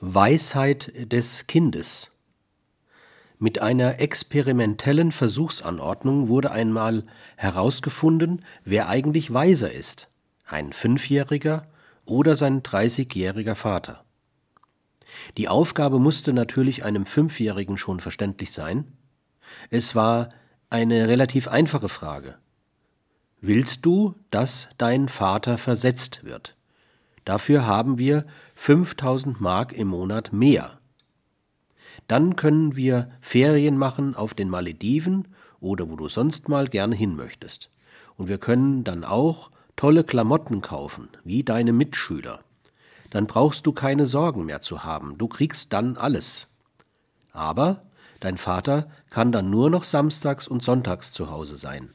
Weisheit des Kindes. Mit einer experimentellen Versuchsanordnung wurde einmal herausgefunden, wer eigentlich weiser ist, ein Fünfjähriger oder sein dreißigjähriger Vater. Die Aufgabe musste natürlich einem Fünfjährigen schon verständlich sein. Es war eine relativ einfache Frage. Willst du, dass dein Vater versetzt wird? Dafür haben wir 5000 Mark im Monat mehr. Dann können wir Ferien machen auf den Malediven oder wo du sonst mal gerne hin möchtest. Und wir können dann auch tolle Klamotten kaufen, wie deine Mitschüler. Dann brauchst du keine Sorgen mehr zu haben, du kriegst dann alles. Aber dein Vater kann dann nur noch samstags und sonntags zu Hause sein.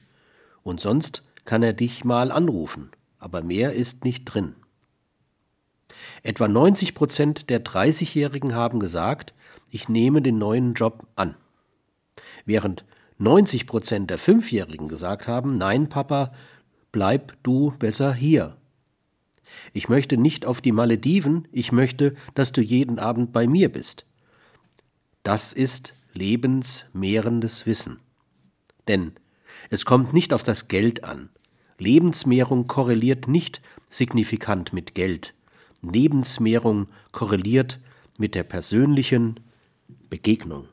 Und sonst kann er dich mal anrufen, aber mehr ist nicht drin. Etwa 90 Prozent der 30-Jährigen haben gesagt, ich nehme den neuen Job an. Während 90 Prozent der Fünfjährigen gesagt haben, nein, Papa, bleib du besser hier. Ich möchte nicht auf die Malediven, ich möchte, dass du jeden Abend bei mir bist. Das ist lebensmehrendes Wissen. Denn es kommt nicht auf das Geld an. Lebensmehrung korreliert nicht signifikant mit Geld. Lebensmehrung korreliert mit der persönlichen Begegnung.